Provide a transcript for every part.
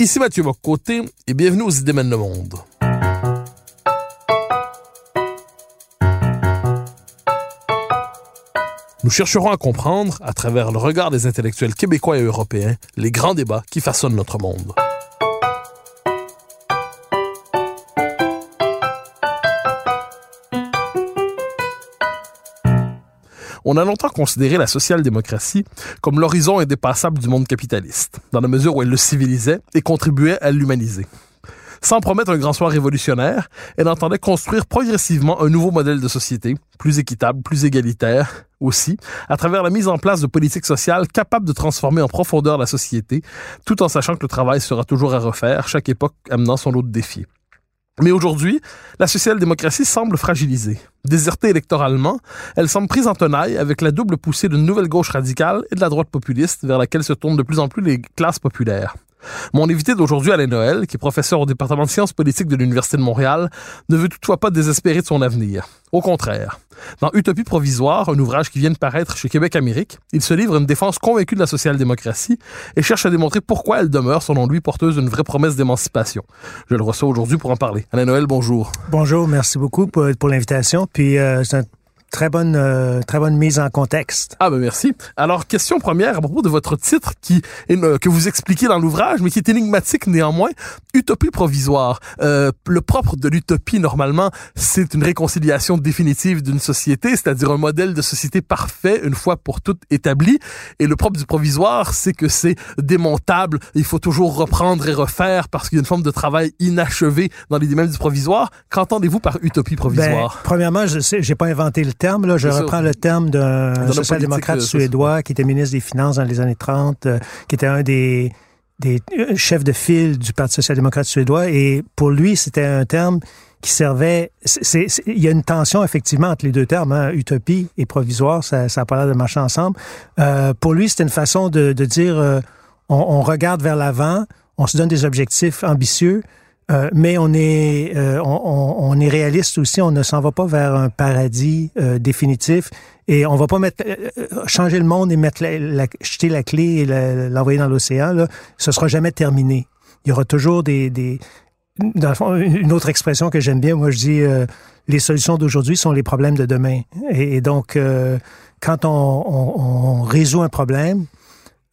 Ici Mathieu Bocoté et bienvenue aux Idées mènent le monde. Nous chercherons à comprendre, à travers le regard des intellectuels québécois et européens, les grands débats qui façonnent notre monde. On a longtemps considéré la social-démocratie comme l'horizon indépassable du monde capitaliste, dans la mesure où elle le civilisait et contribuait à l'humaniser. Sans promettre un grand soir révolutionnaire, elle entendait construire progressivement un nouveau modèle de société, plus équitable, plus égalitaire aussi, à travers la mise en place de politiques sociales capables de transformer en profondeur la société, tout en sachant que le travail sera toujours à refaire, chaque époque amenant son lot de défis. Mais aujourd'hui, la social-démocratie semble fragilisée. Désertée électoralement, elle semble prise en tenaille avec la double poussée d'une nouvelle gauche radicale et de la droite populiste vers laquelle se tournent de plus en plus les classes populaires. Mon invité d'aujourd'hui, Alain Noël, qui est professeur au département de sciences politiques de l'Université de Montréal, ne veut toutefois pas désespérer de son avenir. Au contraire. Dans Utopie provisoire, un ouvrage qui vient de paraître chez Québec Amérique, il se livre une défense convaincue de la social-démocratie et cherche à démontrer pourquoi elle demeure, selon lui, porteuse d'une vraie promesse d'émancipation. Je le reçois aujourd'hui pour en parler. Alain Noël, bonjour. Bonjour, merci beaucoup pour, l'invitation. Puis euh, Très bonne, euh, très bonne mise en contexte. Ah ben merci. Alors question première à propos de votre titre qui est, que vous expliquez dans l'ouvrage, mais qui est énigmatique néanmoins. Utopie provisoire. Euh, le propre de l'utopie normalement, c'est une réconciliation définitive d'une société, c'est-à-dire un modèle de société parfait une fois pour toutes établi. Et le propre du provisoire, c'est que c'est démontable. Il faut toujours reprendre et refaire parce qu'il y a une forme de travail inachevé dans les domaines du provisoire. Qu'entendez-vous par utopie provisoire? ben, Premièrement, je sais, j'ai pas inventé le terme. Là, je reprends le terme d'un social-démocrate euh, suédois qui était ministre des Finances dans les années 30, euh, qui était un des, des euh, chefs de file du Parti social-démocrate suédois. Et pour lui, c'était un terme qui servait... il y a une tension, effectivement, entre les deux termes, hein, utopie et provisoire. Ça n'a pas l'air de marcher ensemble. Euh, pour lui, c'était une façon de, de dire on, on, regarde vers l'avant, on se donne des objectifs ambitieux, euh, mais on est, euh, on, est réaliste aussi. On ne s'en va pas vers un paradis euh, définitif et on va pas mettre changer le monde et mettre la, jeter la clé et l'envoyer dans l'océan. Ce sera jamais terminé. Il y aura toujours des, des dans le fond, une autre expression que j'aime bien. Moi, je dis les solutions d'aujourd'hui sont les problèmes de demain. Et, donc, quand on résout un problème,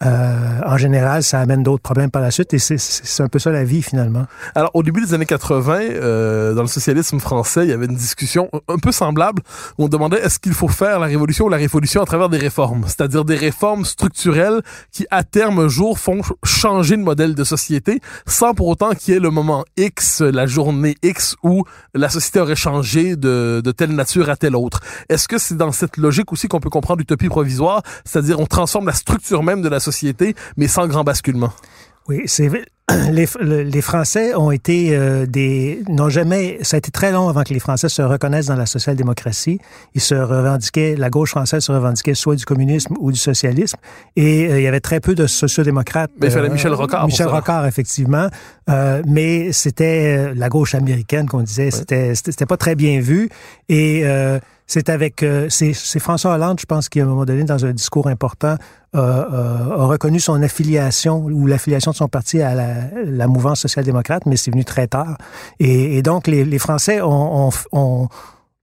euh, en général, ça amène d'autres problèmes par la suite et c'est un peu ça la vie finalement. Alors, au début des années 80, euh, dans le socialisme français, il y avait une discussion un peu semblable où on demandait est-ce qu'il faut faire la révolution ou la révolution à travers des réformes, c'est-à-dire des réformes structurelles qui, à terme, un jour, font changer de modèle de société sans pour autant qu'il y ait le moment X, la journée X où la société aurait changé de, de telle nature à telle autre. Est-ce que c'est dans cette logique aussi qu'on peut comprendre l'utopie provisoire, c'est-à-dire on transforme la structure même de la société société, mais sans grand basculement. Oui, c'est les, les, Français ont été euh, des n'ont jamais ça a été très long avant que les Français se reconnaissent dans la social-démocratie. Ils se revendiquaient la gauche française se revendiquait soit du communisme ou du socialisme et euh, il y avait très peu de sociodémocrates. Mais il fallait Michel euh, Rocard. Michel Rocard effectivement, mais c'était la gauche américaine qu'on disait. C'était c'était pas très bien vu et c'est avec c'est François Hollande, je pense, qui à un moment donné dans un discours important a reconnu son affiliation ou l'affiliation de son parti à la, mouvance social-démocrate, mais c'est venu très tard. Et, et donc, les, Français ont,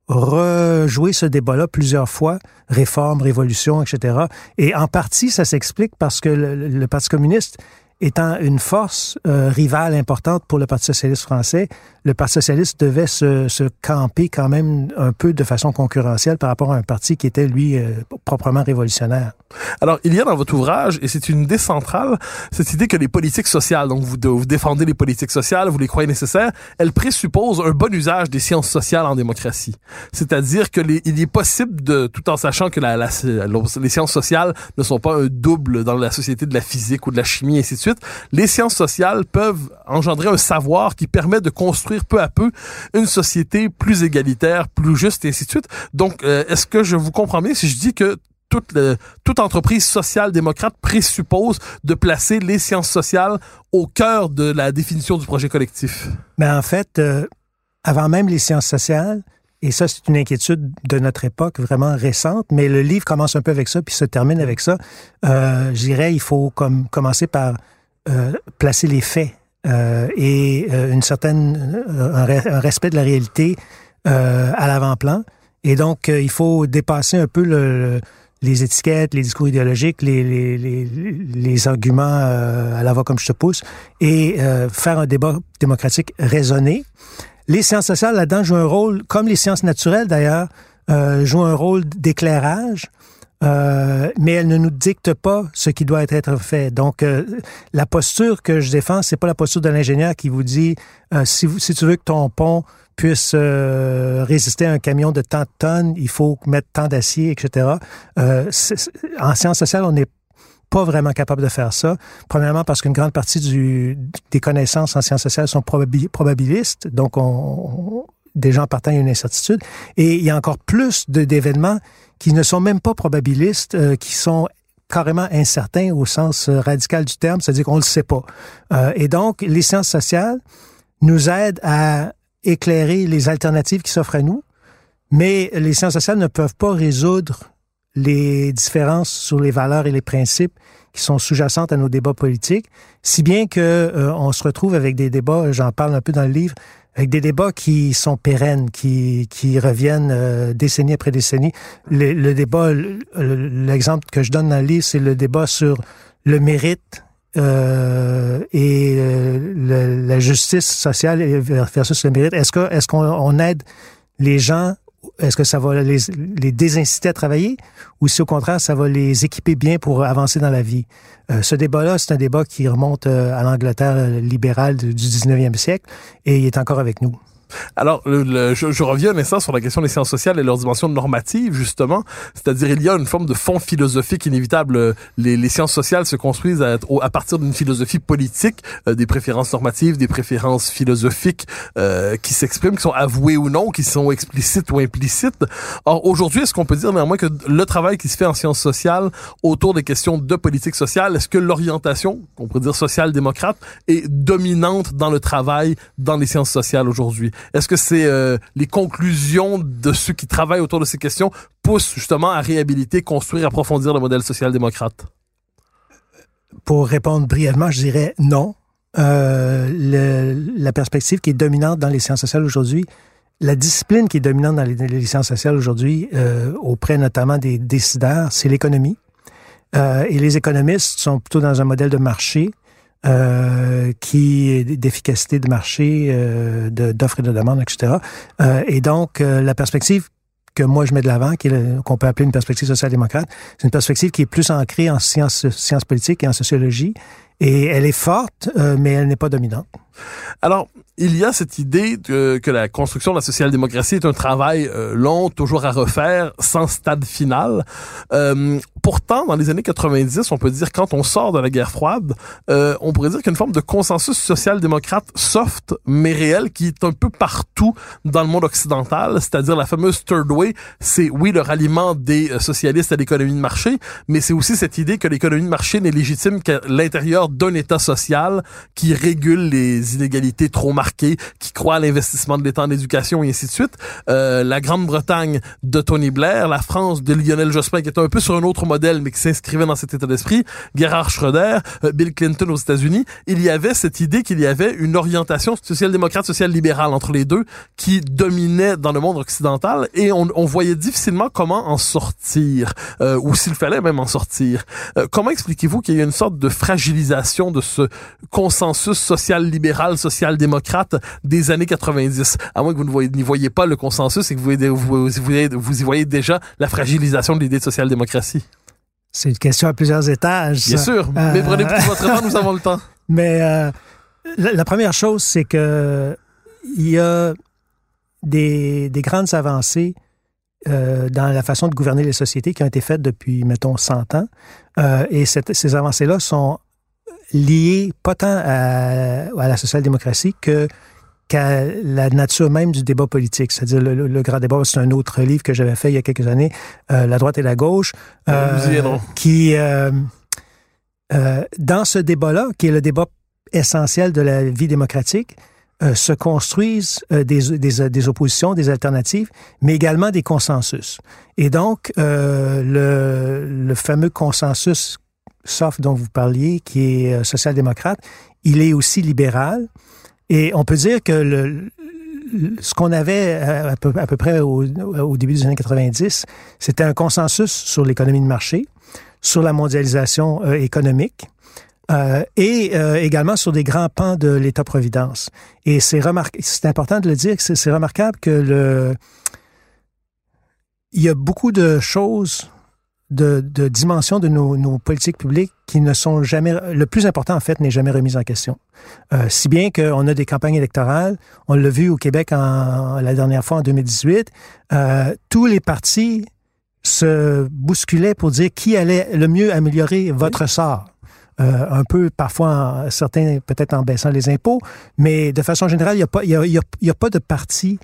rejoué ce débat-là plusieurs fois, réforme, révolution, etc. Et en partie, ça s'explique parce que le Parti communiste étant une force euh, rivale importante pour le Parti socialiste français, le Parti socialiste devait se, se, camper quand même un peu de façon concurrentielle par rapport à un parti qui était, lui, euh, proprement révolutionnaire. Alors, il y a dans votre ouvrage, et c'est une idée centrale, cette idée que les politiques sociales, donc vous, vous défendez les politiques sociales, vous les croyez nécessaires, elles présupposent un bon usage des sciences sociales en démocratie. C'est-à-dire que il est possible de, tout en sachant que la, la, les sciences sociales ne sont pas un double dans la société de la physique ou de la chimie, et ainsi de suite, les sciences sociales peuvent engendrer un savoir qui permet de construire peu à peu une société plus égalitaire, plus juste, et ainsi de suite. Donc, euh, est-ce que je vous comprends bien si je dis que toute, toute entreprise social-démocrate présuppose de placer les sciences sociales au cœur de la définition du projet collectif? Mais en fait, euh, avant même les sciences sociales, et ça, c'est une inquiétude de notre époque vraiment récente, mais le livre commence un peu avec ça, puis se termine avec ça. Euh, je dirais, il faut comme, commencer par placer les faits euh, et euh, une certaine un, respect de la réalité à l'avant-plan. Et donc, il faut dépasser un peu le, les étiquettes, les discours idéologiques, les, les, les, les arguments à la voix comme je te pousse, et faire un débat démocratique raisonné. Les sciences sociales, là-dedans, jouent un rôle, comme les sciences naturelles d'ailleurs, jouent un rôle d'éclairage euh, mais elle ne nous dicte pas ce qui doit être fait. Donc, euh, la posture que je défends, c'est pas la posture de l'ingénieur qui vous dit euh, si, tu veux que ton pont puisse résister à un camion de tant de tonnes, il faut mettre tant d'acier, etc. en sciences sociales, on n'est pas vraiment capable de faire ça. Premièrement, parce qu'une grande partie des connaissances en sciences sociales sont probabilistes, donc on, des gens partant à une incertitude. Et il y a encore plus d'événements qui ne sont même pas probabilistes, euh, qui sont carrément incertains au sens euh, radical du terme, c'est-à-dire qu'on ne le sait pas. Euh, et donc, les sciences sociales nous aident à éclairer les alternatives qui s'offrent à nous, mais les sciences sociales ne peuvent pas résoudre les différences sur les valeurs et les principes qui sont sous-jacentes à nos débats politiques, si bien que on se retrouve avec des débats, j'en parle un peu dans le livre, avec des débats qui sont pérennes, qui, qui reviennent euh, décennie après décennie. Le, le débat, l'exemple que je donne dans le livre, c'est le débat sur le mérite euh, et euh, la justice sociale versus le mérite. Est-ce que est-ce qu'on aide les gens est-ce que ça va les, les, désinciter à travailler ou si au contraire ça va les équiper bien pour avancer dans la vie? Euh, ce débat-là, c'est un débat qui remonte euh, à l'Angleterre libérale du 19e siècle et il est encore avec nous. Alors, le, je, je, reviens un instant sur la question des sciences sociales et leur dimension normative, justement. C'est-à-dire, il y a une forme de fond philosophique inévitable. Les, les sciences sociales se construisent à, à partir d'une philosophie politique, euh, des préférences normatives, des préférences philosophiques euh, qui s'expriment, qui sont avouées ou non, qui sont explicites ou implicites. Or, aujourd'hui, est-ce qu'on peut dire néanmoins que le travail qui se fait en sciences sociales autour des questions de politique sociale, est-ce que l'orientation, on pourrait dire social-démocrate, est dominante dans le travail dans les sciences sociales aujourd'hui? Est-ce que euh, les conclusions de ceux qui travaillent autour de ces questions poussent justement à réhabiliter, construire, approfondir le modèle social-démocrate? Pour répondre brièvement, je dirais non. Euh, la perspective qui est dominante dans les sciences sociales aujourd'hui, la discipline qui est dominante dans les, sciences sociales aujourd'hui, euh, auprès notamment des décideurs, c'est l'économie. Et les économistes sont plutôt dans un modèle de marché euh, qui d'efficacité de marché, euh, d'offres et de demandes, etc. Euh, et donc, euh, la perspective que moi je mets de l'avant, qu'on peut appeler une perspective social-démocrate, c'est une perspective qui est plus ancrée en sciences, sciences politiques et en sociologie. Et elle est forte, euh, mais elle n'est pas dominante. Alors, il y a cette idée que, la construction de la social-démocratie est un travail euh, long, toujours à refaire, sans stade final. Euh, pourtant, dans les années 90, on peut dire quand on sort de la guerre froide, euh, on pourrait dire qu'il y a une forme de consensus social-démocrate soft, mais réel, qui est un peu partout dans le monde occidental, c'est-à-dire la fameuse third way, c'est oui le ralliement des euh, socialistes à l'économie de marché, mais c'est aussi cette idée que l'économie de marché n'est légitime qu'à l'intérieur d'un État social qui régule les inégalités trop marquées qui croit à l'investissement de l'État en éducation et ainsi de suite. Euh, la Grande-Bretagne de Tony Blair, la France de Lionel Jospin qui était un peu sur un autre modèle mais qui s'inscrivait dans cet état d'esprit, Gerhard Schröder, euh, Bill Clinton aux États-Unis, il y avait cette idée qu'il y avait une orientation social-démocrate, social-libérale entre les deux qui dominait dans le monde occidental et on, on voyait difficilement comment en sortir euh, ou s'il fallait même en sortir. Euh, comment expliquez-vous qu'il y a une sorte de fragilisation de ce consensus social-libéral, social-démocrate des années 90. À moins que vous n'y voyez, pas le consensus et que vous, vous, vous, y voyez déjà la fragilisation de l'idée de social-démocratie. C'est une question à plusieurs étages. Bien sûr, mais prenez plus votre temps, nous avons le temps. Mais euh, la, première chose, c'est que il y a des, des grandes avancées euh, dans la façon de gouverner les sociétés qui ont été faites depuis, mettons, 100 ans. Euh, et cette, ces avancées-là sont liées pas tant à, à la social-démocratie que qu'à la nature même du débat politique. C'est-à-dire le, le, grand débat, c'est un autre livre que j'avais fait il y a quelques années, euh, La droite et la gauche, euh, qui, euh, euh, dans ce débat-là, qui est le débat essentiel de la vie démocratique, se construisent des, des, des, oppositions, des alternatives, mais également des consensus. Et donc, le, le, fameux consensus soft dont vous parliez, qui est social-démocrate, il est aussi libéral. Et on peut dire que ce qu'on avait à peu, à peu près au, début des années 90, c'était un consensus sur l'économie de marché, sur la mondialisation euh, économique, euh, et euh, également sur des grands pans de l'État-providence. Et c'est important de le dire, c'est remarquable que il y a beaucoup de choses, de, de dimensions de nos, nos, politiques publiques qui ne sont jamais, le plus important en fait n'est jamais remis en question. Euh, si bien qu'on a des campagnes électorales, on l'a vu au Québec en, la dernière fois en 2018, euh, tous les partis se bousculaient pour dire qui allait le mieux améliorer votre sort. Euh, un peu parfois certains peut-être en baissant les impôts, mais de façon générale, il n'y a, pas, il y a, y a, pas de parti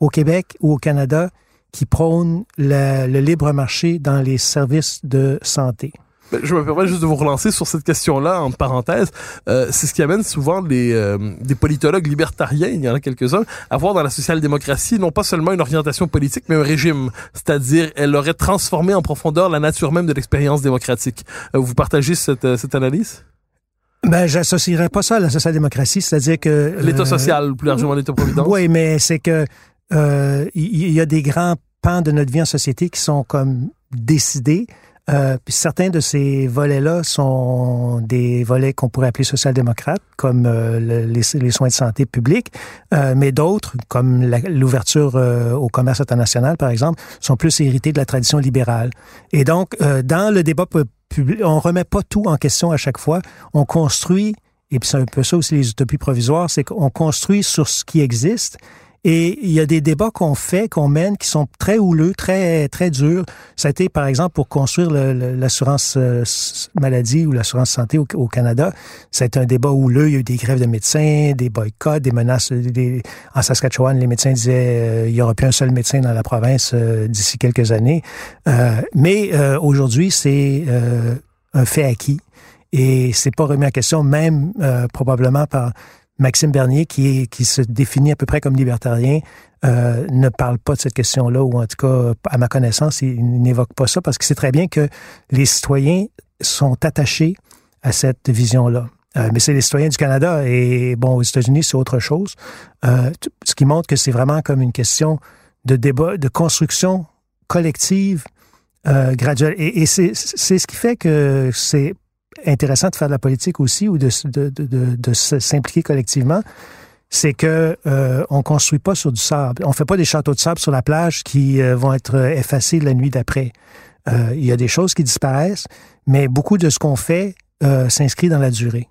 au Québec ou au Canada qui prône le, le libre marché dans les services de santé. Ben, je me permets juste de vous relancer sur cette question-là, en parenthèse. Euh, c'est ce qui amène souvent euh, des politologues libertariens, il y en a quelques-uns, à voir dans la social-démocratie non pas seulement une orientation politique, mais un régime. C'est-à-dire, elle aurait transformé en profondeur la nature même de l'expérience démocratique. Euh, vous partagez cette, cette analyse? Ben, j'associerais pas ça à la social-démocratie, c'est-à-dire que... L'état social, plus largement l'état-providence. Oui, mais c'est que il y, a des grands pans de notre vie en société qui sont comme décidés euh, puis certains de ces volets-là sont des volets qu'on pourrait appeler social-démocrates, comme euh, les, les, soins de santé publics, euh, mais d'autres, comme l'ouverture euh, au commerce international, par exemple, sont plus hérités de la tradition libérale. Et donc, euh, dans le débat public, on remet pas tout en question à chaque fois. On construit, et puis c'est un peu ça aussi les utopies provisoires, c'est qu'on construit sur ce qui existe et il y a des débats qu'on fait, qu'on mène, qui sont très houleux, très très durs. Ça a été, par exemple, pour construire l'assurance euh, maladie ou l'assurance santé au, Canada. Ça a été un débat houleux. Il y a eu des grèves de médecins, des boycotts, des menaces. Des... En Saskatchewan, les médecins disaient euh, il y aura plus un seul médecin dans la province euh, d'ici quelques années. mais aujourd'hui, c'est un fait acquis. Et c'est pas remis en question, même probablement par Maxime Bernier, qui, est, qui se définit à peu près comme libertarien, euh, ne parle pas de cette question-là, ou en tout cas, à ma connaissance, il, n'évoque pas ça, parce qu'il sait très bien que les citoyens sont attachés à cette vision-là. Euh, mais c'est les citoyens du Canada et bon, aux États-Unis, c'est autre chose. Euh, ce qui montre que c'est vraiment comme une question de débat, de construction collective euh, graduelle. Et, et c'est ce qui fait que c'est intéressant de faire de la politique aussi ou de, de, de, de s'impliquer collectivement, c'est que euh, on construit pas sur du sable. On fait pas des châteaux de sable sur la plage qui euh, vont être effacés la nuit d'après. Euh, il y a des choses qui disparaissent, mais beaucoup de ce qu'on fait euh, s'inscrit dans la durée.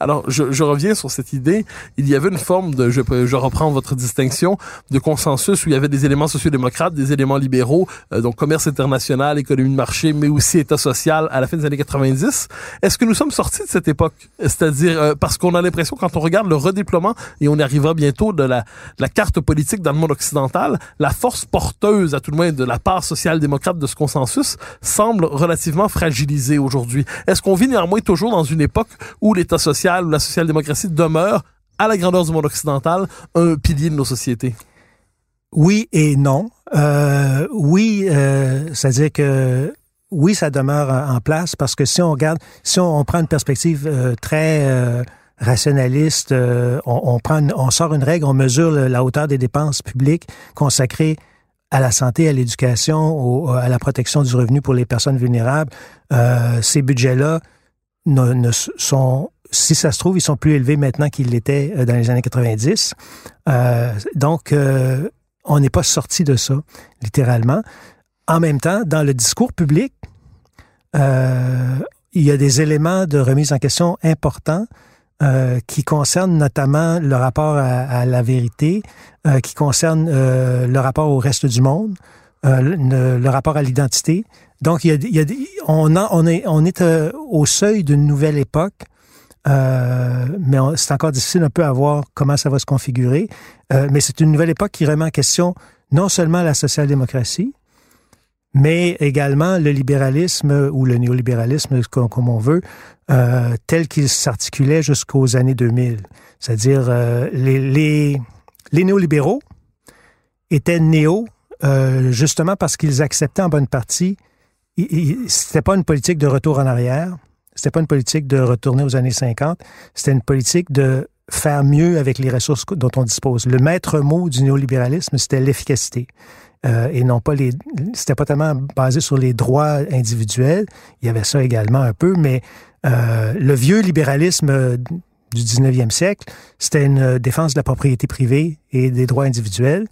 Alors, je, je, reviens sur cette idée. Il y avait une forme de, je, je, reprends votre distinction, de consensus où il y avait des éléments sociodémocrates, des éléments libéraux, euh, donc commerce international, économie de marché, mais aussi État social à la fin des années 90. Est-ce que nous sommes sortis de cette époque? C'est-à-dire, euh, parce qu'on a l'impression, quand on regarde le redéploiement, et on y arrivera bientôt, de la, de la carte politique dans le monde occidental, la force porteuse, à tout le moins de la part social-démocrate de ce consensus, semble relativement fragilisée aujourd'hui. Est-ce qu'on vit néanmoins toujours dans une époque où l'État social ou la social-démocratie demeure, à la grandeur du monde occidental, un pilier de nos sociétés? Oui et non. Euh, oui, euh, c'est-à-dire que oui, ça demeure en place parce que si on regarde, si on, prend une perspective euh, très rationaliste, on, on, prend, on sort une règle, on mesure la hauteur des dépenses publiques consacrées à la santé, à l'éducation, à la protection du revenu pour les personnes vulnérables. ces budgets-là ne, ne sont si ça se trouve, ils sont plus élevés maintenant qu'ils l'étaient euh, dans les années 90. Euh, donc, euh, on n'est pas sorti de ça, littéralement. En même temps, dans le discours public, euh, il y a des éléments de remise en question importants euh, qui concernent notamment le rapport à, la vérité, euh, qui concernent le rapport au reste du monde, le, le, rapport à l'identité. Donc, il y a, il y a on, a, on est, on est au seuil d'une nouvelle époque euh, mais c'est encore difficile un peu à voir comment ça va se configurer. Euh, mais c'est une nouvelle époque qui remet en question non seulement la social-démocratie, mais également le libéralisme ou le néolibéralisme, comme, on veut, euh, tel qu'il s'articulait jusqu'aux années 2000. C'est-à-dire, les, les, les, néolibéraux étaient néo justement parce qu'ils acceptaient en bonne partie, c'était pas une politique de retour en arrière, c'était pas une politique de retourner aux années 50, c'était une politique de faire mieux avec les ressources dont on dispose. Le maître mot du néolibéralisme, c'était l'efficacité. Euh, et non pas les. C'était pas tellement basé sur les droits individuels. Il y avait ça également un peu, mais euh, le vieux libéralisme du 19e siècle, c'était une défense de la propriété privée et des droits individuels.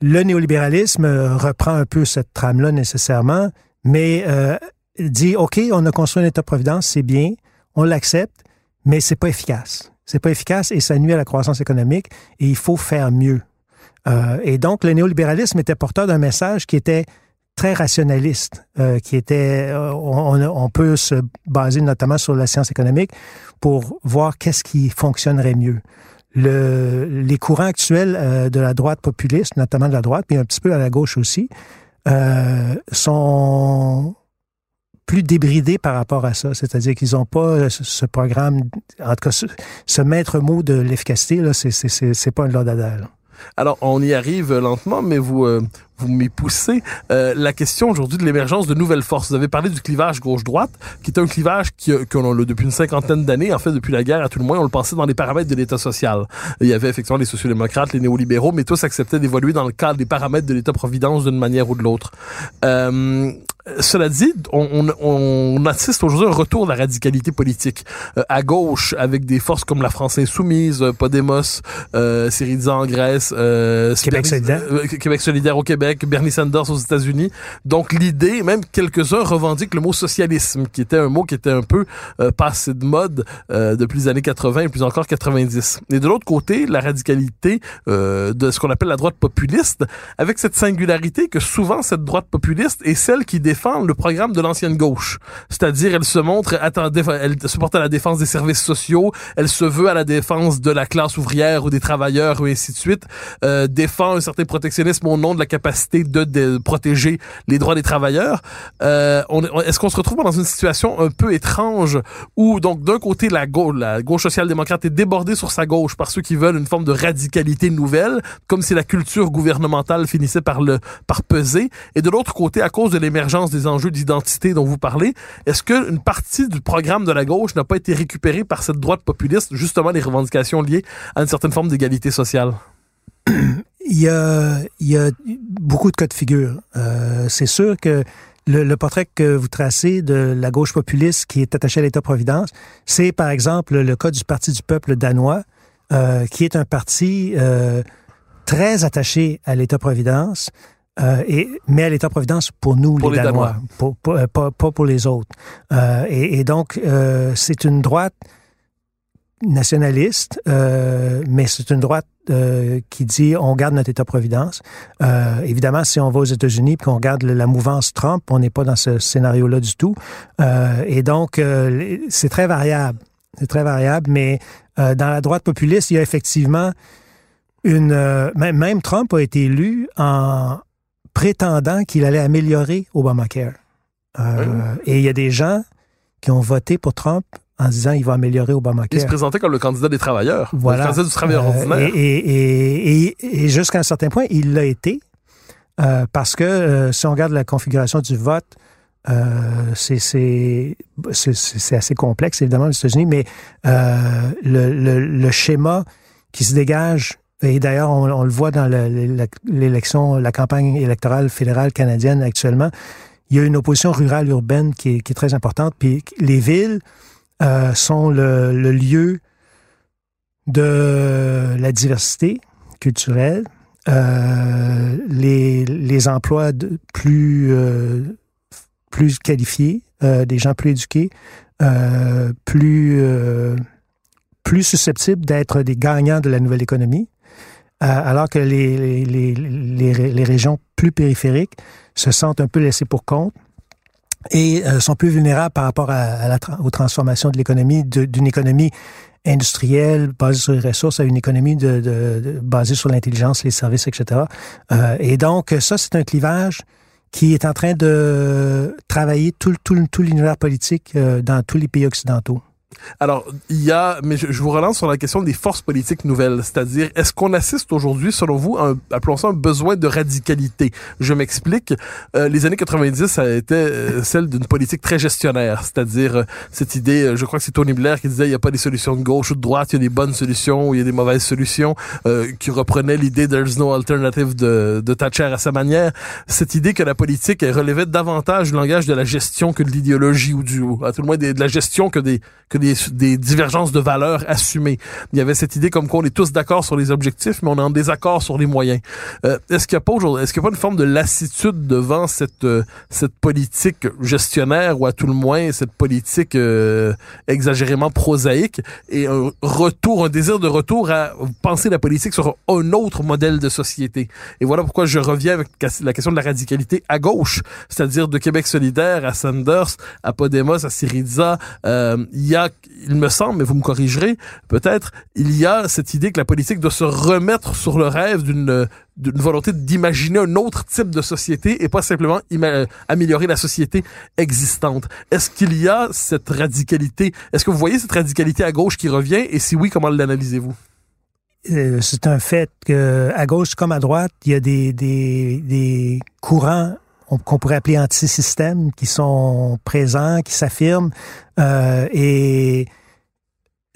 Le néolibéralisme reprend un peu cette trame-là nécessairement, mais euh, dit OK, on a construit un État-providence, c'est bien, on l'accepte, mais c'est pas efficace. C'est pas efficace et ça nuit à la croissance économique et il faut faire mieux. Euh, et donc, le néolibéralisme était porteur d'un message qui était très rationaliste, euh, qui était, euh, on, peut se baser notamment sur la science économique pour voir qu'est-ce qui fonctionnerait mieux. Le, les courants actuels euh, de la droite populiste, notamment de la droite, mais un petit peu à la gauche aussi, euh, sont plus débridés par rapport à ça. C'est-à-dire qu'ils n'ont pas ce programme, en tout cas, ce, maître mot de l'efficacité, là, c'est, pas un lodadal. Alors, on y arrive lentement, mais vous, euh, vous m'y poussez. Euh, la question aujourd'hui de l'émergence de nouvelles forces. Vous avez parlé du clivage gauche-droite, qui est un clivage qu'on a depuis une cinquantaine d'années, en fait, depuis la guerre, à tout le moins, on le pensait dans les paramètres de l'État social. Il y avait effectivement les sociodémocrates, les néolibéraux, mais tous acceptaient d'évoluer dans le cadre des paramètres de l'État-providence d'une manière ou de l'autre. Euh, cela dit, on, on, on assiste aujourd'hui à un retour de la radicalité politique euh, à gauche avec des forces comme la France insoumise, euh, Podemos, euh, Syriza en Grèce, euh, Québec solidaire. Euh, Québec solidaire au Québec, Bernie Sanders aux États-Unis. Donc l'idée, même quelques-uns revendiquent le mot socialisme, qui était un mot qui était un peu passé de mode depuis les années 80 et plus encore 90. Et de l'autre côté, la radicalité de ce qu'on appelle la droite populiste, avec cette singularité que souvent cette droite populiste est celle qui défend le programme de l'ancienne gauche. C'est-à-dire, elle se montre, elle se porte à la défense des services sociaux, elle se veut à la défense de la classe ouvrière ou des travailleurs ou ainsi de suite, euh, défend un certain protectionnisme au nom de la capacité de, de protéger les droits des travailleurs. Euh, Est-ce qu'on se retrouve dans une situation un peu étrange où, donc, d'un côté, la gauche, la gauche social-démocrate est débordée sur sa gauche par ceux qui veulent une forme de radicalité nouvelle, comme si la culture gouvernementale finissait par le par peser, et de l'autre côté, à cause de l'émergence des enjeux d'identité dont vous parlez, est-ce qu'une partie du programme de la gauche n'a pas été récupérée par cette droite populiste, justement les revendications liées à une certaine forme d'égalité sociale? Il y, a, beaucoup de cas de figure. Euh, c'est sûr que le, le, portrait que vous tracez de la gauche populiste qui est attachée à l'État-providence, c'est par exemple le cas du Parti du peuple danois, euh, qui est un parti euh, très attaché à l'État-providence, euh, et, mais à l'État-providence pour nous, pour les, les Danois, Danois. Pour, pour, euh, pas, pas, pour les autres. Euh, et, et, donc, c'est une droite nationaliste, mais c'est une droite qui dit on garde notre État-providence. évidemment, si on va aux États-Unis et qu'on regarde la mouvance Trump, on n'est pas dans ce scénario-là du tout. et donc, c'est très variable. C'est très variable, mais dans la droite populiste, il y a effectivement une... même Trump a été élu en prétendant qu'il allait améliorer Obamacare. Euh. Et il y a des gens qui ont voté pour Trump en disant il va améliorer Obamacare. Il se présentait comme le candidat des travailleurs, voilà. le candidat du travailleur euh, ordinaire. Et, et, et, et jusqu'à un certain point, il l'a été, euh, parce que si on regarde la configuration du vote, c'est assez complexe, évidemment, aux États-Unis, mais le, le, le, schéma qui se dégage et d'ailleurs, on, le voit dans l'élection, la campagne électorale fédérale canadienne actuellement. il y a une opposition rurale urbaine qui est, très importante. Puis les villes euh, sont le, lieu de la diversité culturelle, euh, les, emplois plus euh, plus qualifiés, des gens plus éduqués, plus plus susceptibles d'être des gagnants de la nouvelle économie, alors que les, les, les, régions plus périphériques se sentent un peu laissées pour compte et sont plus vulnérables par rapport à, la, aux transformations de l'économie, d'une économie industrielle basée sur les ressources à une économie basée sur l'intelligence, les services, etc. Euh, et donc, ça, c'est un clivage qui est en train de travailler tout, tout, tout l'univers politique euh, dans tous les pays occidentaux. Alors, il y a, mais je, vous relance sur la question des forces politiques nouvelles, c'est-à-dire, est-ce qu'on assiste aujourd'hui, selon vous, à un, appelons ça un besoin de radicalité? Je m'explique. Euh, les années 90, ça a été euh, celle d'une politique très gestionnaire, c'est-à-dire euh, cette idée, euh, je crois que c'est Tony Blair qui disait, il n'y a pas des solutions de gauche ou de droite, il y a des bonnes solutions, il y a des mauvaises solutions, qui reprenait l'idée There's no alternative de, de Thatcher à sa manière. Cette idée que la politique relevait davantage du langage de la gestion que de l'idéologie ou du, à tout le moins de la gestion que des, que des divergences de valeurs assumées. Il y avait cette idée comme quoi est tous d'accord sur les objectifs, mais on est en désaccord sur les moyens. Euh, est-ce qu'il n'y a pas une forme de lassitude devant cette euh, cette politique gestionnaire ou à tout le moins cette politique euh, exagérément prosaïque et un retour, un désir de retour à penser la politique sur un autre modèle de société? Et voilà pourquoi je reviens avec la question de la radicalité à gauche, c'est-à-dire de Québec solidaire à Sanders, à Podemos, à Syriza. il y a il me semble, mais vous me corrigerez peut-être, il y a cette idée que la politique doit se remettre sur le rêve d'une d'une volonté d'imaginer un autre type de société et pas simplement améliorer la société existante. Est-ce qu'il y a cette radicalité? Est-ce que vous voyez cette radicalité à gauche qui revient? Et si oui, comment l'analysez-vous? Euh, c'est un fait que à gauche comme à droite, il y a des courants qu'on pourrait appeler anti-système qui sont présents, qui s'affirment, euh, et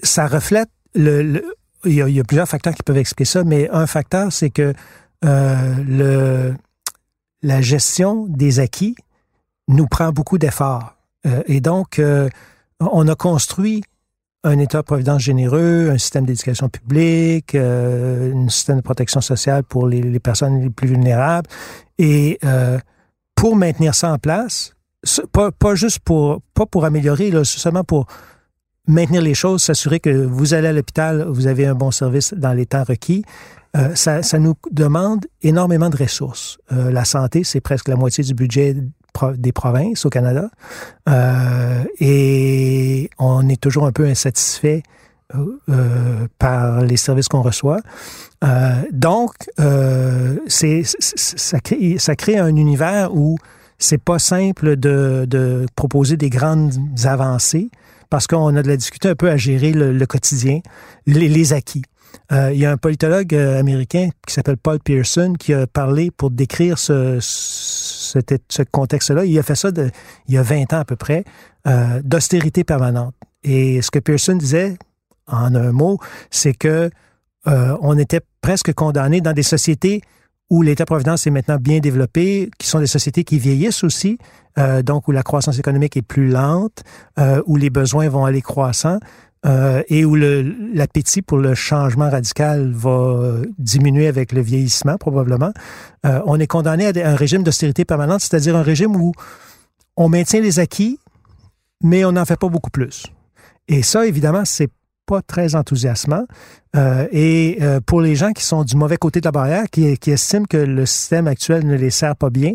ça reflète le, il, y a, plusieurs facteurs qui peuvent expliquer ça, mais un facteur, c'est que euh, la gestion des acquis nous prend beaucoup d'efforts. Euh, et donc, on a construit un État-providence généreux, un système d'éducation publique, un système de protection sociale pour les, personnes les plus vulnérables. Et pour maintenir ça en place, pas, pas juste pour, pas pour améliorer, là, seulement pour maintenir les choses, s'assurer que vous allez à l'hôpital, vous avez un bon service dans les temps requis. Euh, ça, ça, nous demande énormément de ressources. Euh, la santé, c'est presque la moitié du budget des provinces au Canada. Euh, et on est toujours un peu insatisfait euh, euh, par les services qu'on reçoit. Euh, donc, euh, ça crée, un univers où c'est pas simple de, proposer des grandes avancées parce qu'on a de la difficulté un peu à gérer le, quotidien, les, acquis. Euh, il y a un politologue américain qui s'appelle Paul Pearson qui a parlé pour décrire ce, contexte-là. Il a fait ça il y a 20 ans à peu près, d'austérité permanente. Et ce que Pearson disait, en un mot, c'est que euh, on était presque condamné dans des sociétés où l'État-providence est maintenant bien développé, qui sont des sociétés qui vieillissent aussi, euh, donc où la croissance économique est plus lente, euh, où les besoins vont aller croissant. Et où l'appétit pour le changement radical va diminuer avec le vieillissement probablement, on est condamné à un régime d'austérité permanente, c'est-à-dire un régime où on maintient les acquis, mais on n'en fait pas beaucoup plus. Et ça, évidemment, c'est pas très enthousiasmant. Euh, et euh, pour les gens qui sont du mauvais côté de la barrière, qui, estiment que le système actuel ne les sert pas bien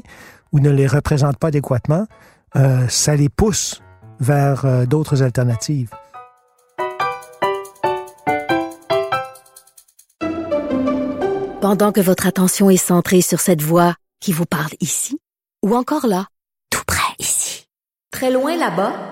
ou ne les représente pas adéquatement, euh, ça les pousse vers d'autres alternatives. Pendant que votre attention est centrée sur cette voix qui vous parle ici, ou encore là, tout près ici, très loin là-bas,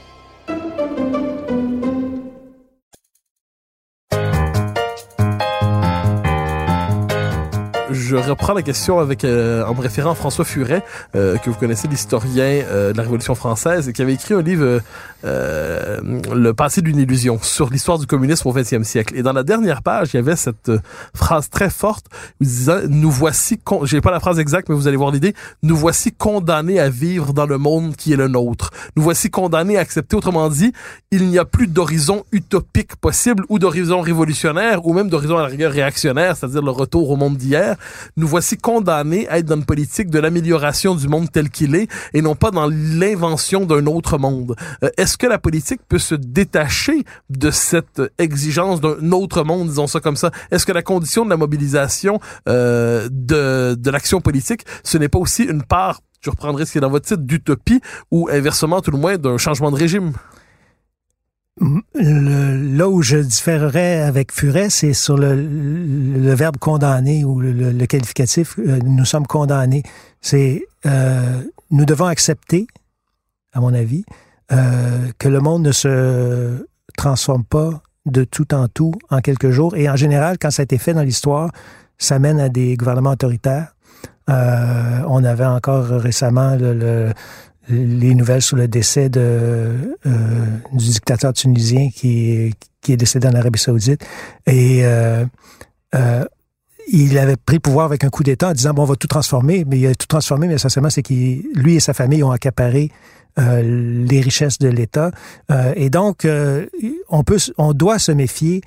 Je reprends la question avec euh, en me référant à François Furet, euh, que vous connaissez, l'historien de la Révolution française, et qui avait écrit un livre, Le passé d'une illusion, sur l'histoire du communisme au XXe siècle. Et dans la dernière page, il y avait cette phrase très forte où il disait Nous voici, j'ai pas la phrase exacte, mais vous allez voir l'idée, nous voici condamnés à vivre dans le monde qui est le nôtre. Nous voici condamnés à accepter, autrement dit, il n'y a plus d'horizon utopique possible ou d'horizon révolutionnaire ou même d'horizon à la rigueur réactionnaire, c'est-à-dire le retour au monde d'hier. Nous voici condamnés à être dans une politique de l'amélioration du monde tel qu'il est et non pas dans l'invention d'un autre monde. Euh, est-ce que la politique peut se détacher de cette exigence d'un autre monde, disons ça comme ça? Est-ce que la condition de la mobilisation euh, de, de l'action politique, ce n'est pas aussi une part je reprendrai ce qui est dans votre titre, d'utopie ou inversement, tout le moins, d'un changement de régime? Là où je différerais avec Furet, c'est sur le, verbe condamner ou le, qualificatif. Euh, nous sommes condamnés. C'est euh, nous devons accepter, à mon avis, euh, que le monde ne se transforme pas de tout en tout en quelques jours. Et en général, quand ça a été fait dans l'histoire, ça mène à des gouvernements autoritaires. on avait encore récemment le, les nouvelles sur le décès de, euh, du dictateur tunisien qui, qui est décédé en Arabie saoudite. Et euh, euh, il avait pris pouvoir avec un coup d'État en disant, bon, on va tout transformer. Mais il a tout transformé, mais essentiellement, c'est qu'il, lui et sa famille ont accaparé euh, les richesses de l'État. Euh, et donc, euh, on, peut, on doit se méfier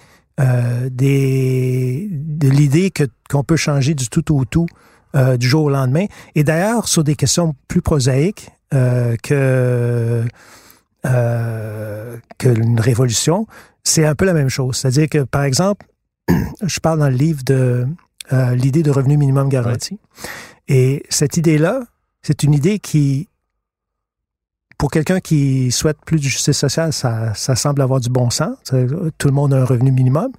des, de l'idée que, qu'on peut changer du tout au tout du jour au lendemain. Et d'ailleurs, sur des questions plus prosaïques, euh, que euh, qu'une révolution, c'est un peu la même chose. C'est-à-dire que, par exemple, je parle dans le livre de euh, l'idée de revenu minimum garanti. Et cette idée-là, c'est une idée qui, pour quelqu'un qui souhaite plus de justice sociale, ça, ça semble avoir du bon sens. Tout le monde a un revenu minimum.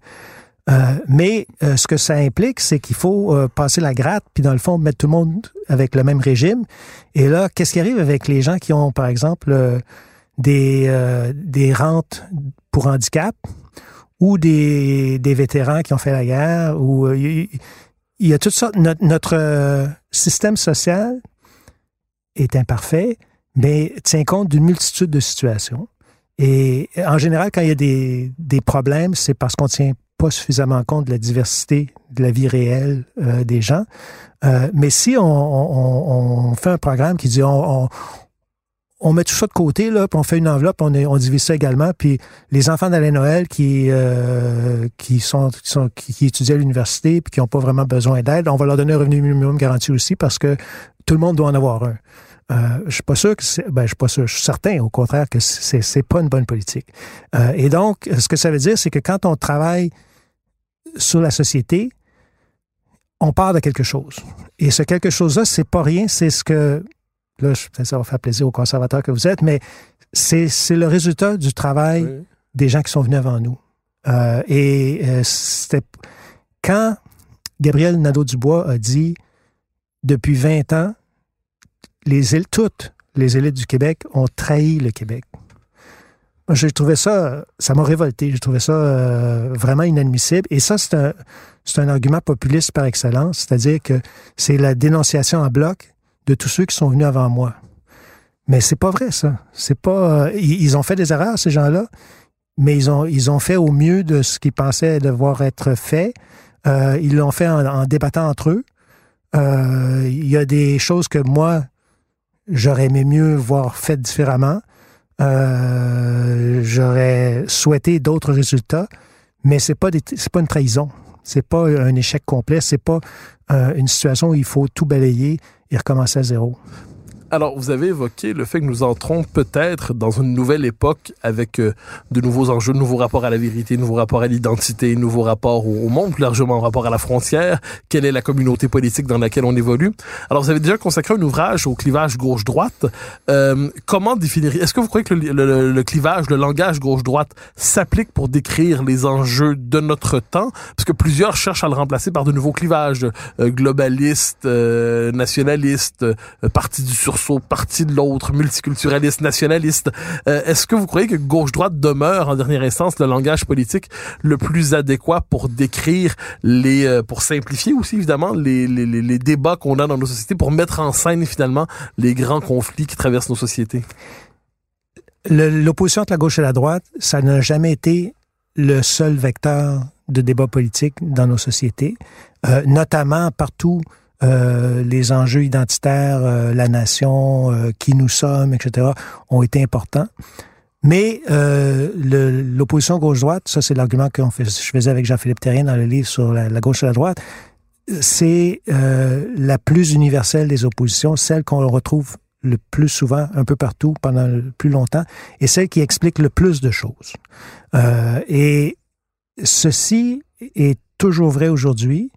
Euh, mais euh, ce que ça implique, c'est qu'il faut euh, passer la gratte, puis dans le fond, mettre tout le monde avec le même régime. Et là, qu'est-ce qui arrive avec les gens qui ont, par exemple, des, des rentes pour handicap ou des, des vétérans qui ont fait la guerre ou il y, a toutes sortes. Notre, notre système social est imparfait, mais tient compte d'une multitude de situations. Et en général, quand il y a des, des problèmes, c'est parce qu'on tient pas suffisamment compte de la diversité de la vie réelle euh, des gens. Euh, mais si on, fait un programme qui dit on, met tout ça de côté, là, on fait une enveloppe, on, divise ça également, puis les enfants d'Alain Noël qui, euh, étudient à l'université puis qui n'ont pas vraiment besoin d'aide, on va leur donner un revenu minimum garanti aussi parce que tout le monde doit en avoir un. Euh, je suis pas sûr que c'est, ben, je suis pas sûr, je suis certain, au contraire, que c'est, c'est pas une bonne politique. Euh, et donc, ce que ça veut dire, c'est que quand on travaille sur la société, on part de quelque chose. Et ce quelque chose-là, c'est pas rien, c'est ce que, là, ça va faire plaisir aux conservateurs que vous êtes, mais c'est, c'est le résultat du travail des gens qui sont venus avant nous. Euh, et c'était quand Gabriel Nadeau-Dubois a dit, depuis 20 ans, les îles, toutes les élites du Québec ont trahi le Québec. Moi, j'ai trouvé ça, ça m'a révolté. J'ai trouvé ça euh, vraiment inadmissible. Et ça, c'est un, argument populiste par excellence, c'est-à-dire que c'est la dénonciation en bloc de tous ceux qui sont venus avant moi. Mais c'est pas vrai, ça. C'est pas. Euh, ils, ont fait des erreurs, ces gens-là, mais ils ont, fait au mieux de ce qu'ils pensaient devoir être fait. Euh, ils l'ont fait en, débattant entre eux. il y a des choses que moi, j'aurais aimé mieux voir faites différemment. Euh, j'aurais souhaité d'autres résultats, mais c'est pas c'est pas une trahison. C'est pas un échec complet. C'est pas euh, une situation où il faut tout balayer et recommencer à zéro. Alors, vous avez évoqué le fait que nous entrons peut-être dans une nouvelle époque avec euh, de nouveaux enjeux, de nouveaux rapports à la vérité, de nouveaux rapports à l'identité, de nouveaux rapports au, monde, plus largement rapport à la frontière, quelle est la communauté politique dans laquelle on évolue? Alors, vous avez déjà consacré un ouvrage au clivage gauche-droite. Euh, comment définir, est-ce que vous croyez que le, clivage, le langage gauche-droite s'applique pour décrire les enjeux de notre temps? Parce que plusieurs cherchent à le remplacer par de nouveaux clivages euh, globalistes, nationalistes, partis du sur sursaut parti de l'autre, multiculturaliste, nationaliste. Euh, est-ce que vous croyez que gauche-droite demeure, en dernière instance, le langage politique le plus adéquat pour décrire les, euh, pour simplifier aussi, évidemment, les, les, les débats qu'on a dans nos sociétés, pour mettre en scène, finalement, les grands conflits qui traversent nos sociétés? L'opposition entre la gauche et la droite, ça n'a jamais été le seul vecteur de débat politique dans nos sociétés, euh, notamment partout euh, les enjeux identitaires, euh, la nation, euh, qui nous sommes, etc., ont été importants. Mais l'opposition gauche-droite, ça c'est l'argument que je faisais avec Jean-Philippe Terrien dans le livre sur la gauche et la droite, c'est la plus universelle des oppositions, celle qu'on retrouve le plus souvent, un peu partout, pendant le plus longtemps, et celle qui explique le plus de choses. et ceci est toujours vrai aujourd'hui.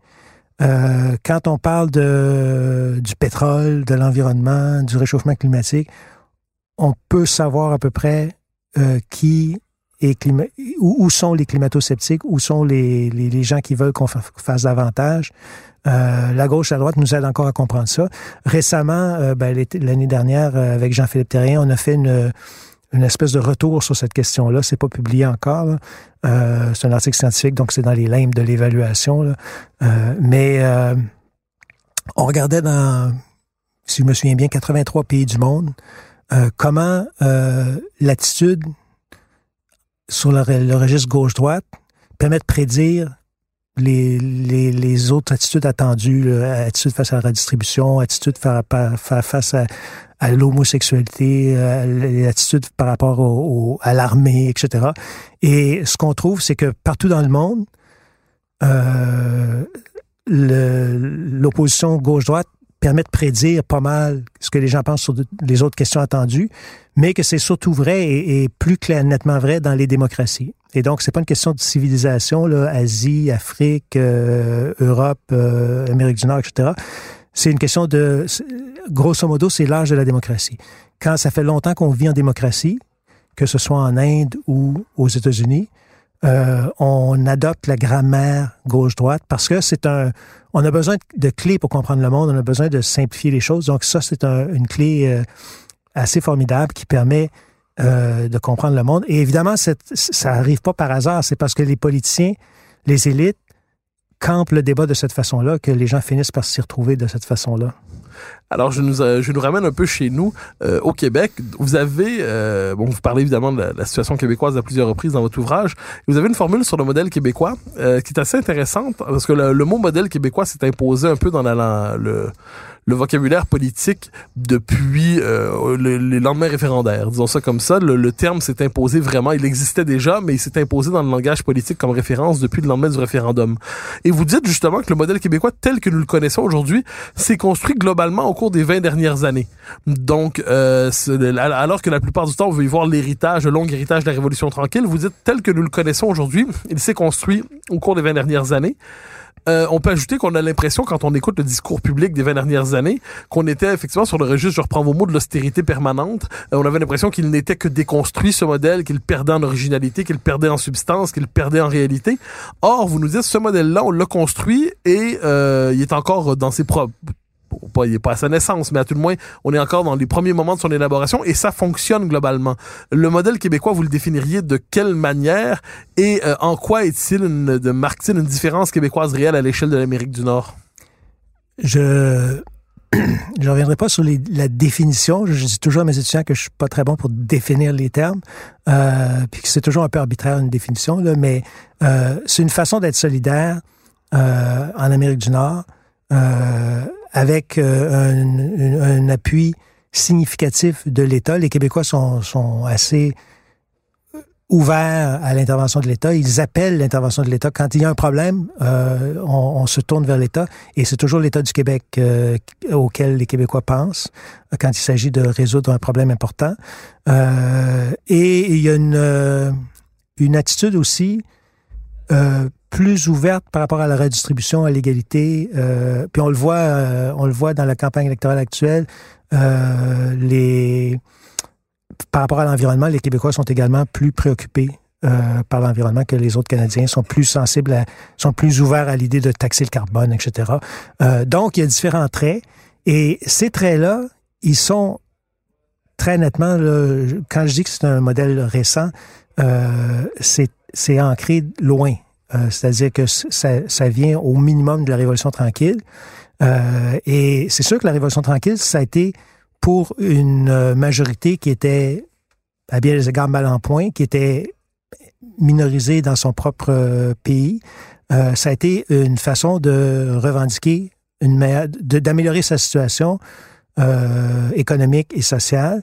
Euh, quand on parle de, du pétrole, de l'environnement, du réchauffement climatique, on peut savoir à peu près euh, qui est climat, où, sont les climato-sceptiques, où sont les, les, gens qui veulent qu'on fasse davantage. Euh, la gauche, la droite nous aide encore à comprendre ça. Récemment, euh, ben, l'année dernière, euh, avec Jean-Philippe Terrien, on a fait une, une espèce de retour sur cette question-là. C'est pas publié encore. Euh, c'est un article scientifique, donc c'est dans les limbes de l'évaluation. Euh, mais euh, on regardait dans, si je me souviens bien, 83 pays du monde, comment l'attitude sur le, registre gauche-droite permet de prédire les, autres attitudes attendues, attitude face à la redistribution, attitude face à, l'homosexualité, à l'attitude par rapport à l'armée, etc. Et ce qu'on trouve, c'est que partout dans le monde, euh, l'opposition gauche-droite permet de prédire pas mal ce que les gens pensent sur les autres questions attendues, mais que c'est surtout vrai et, plus clair, nettement vrai dans les démocraties. Et donc, c'est pas une question de civilisation, là, Asie, Afrique, euh, Europe, euh, Amérique du Nord, etc. C'est une question de, grosso modo, c'est l'âge de la démocratie. Quand ça fait longtemps qu'on vit en démocratie, que ce soit en Inde ou aux États-Unis, euh, on adopte la grammaire gauche-droite parce que c'est un, on a besoin de clés pour comprendre le monde, on a besoin de simplifier les choses. Donc ça, c'est un, une clé euh, assez formidable qui permet euh, de comprendre le monde. Et évidemment, ça arrive pas par hasard. C'est parce que les politiciens, les élites campe le débat de cette façon-là que les gens finissent par s'y retrouver de cette façon-là. Alors, je nous, euh, je nous ramène un peu chez nous, euh, au Québec. Vous avez, euh, bon, vous parlez évidemment de la, situation québécoise à plusieurs reprises dans votre ouvrage. Vous avez une formule sur le modèle québécois qui est assez intéressante parce que le, mot modèle québécois s'est imposé un peu dans la, le, le vocabulaire politique depuis euh, les lendemains référendaires. Disons ça comme ça. Le, terme s'est imposé vraiment. Il existait déjà, mais il s'est imposé dans le langage politique comme référence depuis le lendemain du référendum. Et vous dites justement que le modèle québécois tel que nous le connaissons aujourd'hui s'est construit globalement au cours des 20 dernières années. Donc, euh, alors que la plupart du temps, on veut y voir l'héritage, le long héritage de la Révolution tranquille, vous dites tel que nous le connaissons aujourd'hui, il s'est construit au cours des 20 dernières années. Euh, on peut ajouter qu'on a l'impression, quand on écoute le discours public des 20 dernières années, qu'on était effectivement sur le registre, je reprends vos mots, de l'austérité permanente. Euh, on avait l'impression qu'il n'était que déconstruit, ce modèle, qu'il perdait en originalité, qu'il perdait en substance, qu'il perdait en réalité. Or, vous nous dites, ce modèle-là, on l'a construit et euh, il est encore dans ses propres pas, il n'est pas à sa naissance, mais à tout le moins, on est encore dans les premiers moments de son élaboration et ça fonctionne globalement. Le modèle québécois, vous le définiriez de quelle manière et euh, en quoi est-il de marque-t-il une différence québécoise réelle à l'échelle de l'Amérique du Nord? Je je reviendrai pas sur la définition. Je dis toujours à mes étudiants que je suis pas très bon pour définir les termes, euh, que c'est toujours un peu arbitraire une définition, là, mais euh, c'est une façon d'être solidaire euh, en Amérique du Nord. Euh, avec euh, un, appui significatif de l'État. Les Québécois sont, assez ouverts à l'intervention de l'État. Ils appellent l'intervention de l'État. Quand il y a un problème, euh, on, se tourne vers l'État et c'est toujours l'État du Québec euh, auquel les Québécois pensent quand il s'agit de résoudre un problème important. Euh, et il y a une attitude aussi euh, plus ouverte par rapport à la redistribution, à l'égalité. Euh, puis on le voit, euh, on le voit dans la campagne électorale actuelle. Euh, les par rapport à l'environnement, les Québécois sont également plus préoccupés euh, par l'environnement que les autres Canadiens sont plus sensibles, à, sont plus ouverts à l'idée de taxer le carbone, etc. Donc, il y a différents traits. Et ces traits-là, ils sont très nettement, quand je dis que c'est un modèle récent, c'est ancré loin. Euh, c'est-à-dire que ça, vient au minimum de la Révolution tranquille. Euh, et c'est sûr que la Révolution tranquille, ça a été pour une majorité qui était, à bien des égards, mal en point, qui était minorisée dans son propre pays. ça a été une façon de revendiquer d'améliorer sa situation euh, économique et sociale